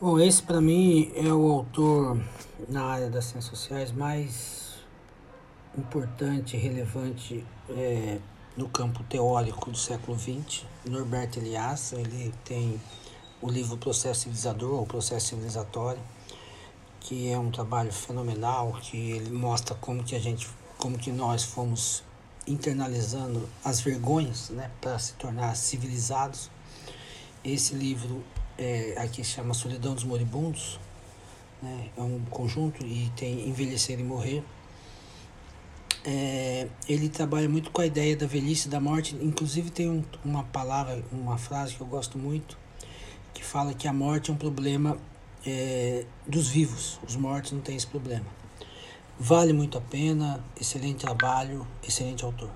Bom, esse para mim é o autor na área das ciências sociais mais importante relevante é, no campo teórico do século XX. Norbert Elias, ele tem o livro Processo Civilizador ou Processo Civilizatório, que é um trabalho fenomenal, que ele mostra como que a gente, como que nós fomos internalizando as vergonhas, né, para se tornar civilizados. Esse livro é, aqui se chama Solidão dos Moribundos, né? é um conjunto e tem Envelhecer e Morrer. É, ele trabalha muito com a ideia da velhice da morte, inclusive tem um, uma palavra, uma frase que eu gosto muito, que fala que a morte é um problema é, dos vivos, os mortos não têm esse problema. Vale muito a pena, excelente trabalho, excelente autor.